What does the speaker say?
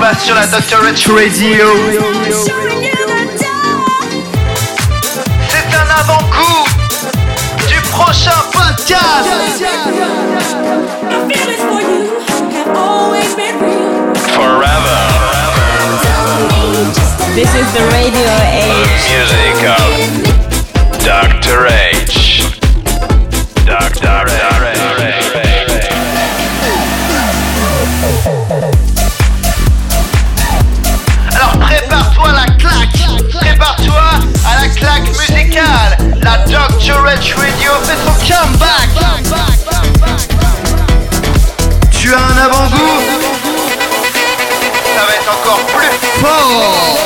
passe sur la Dr. Rich Radio. C'est un avant-goût du prochain podcast. Forever. This is the radio age. Music of Dr. H. La Dr. Edge Radio fait son comeback. Tu as un avant-goût? Ça va être encore plus fort.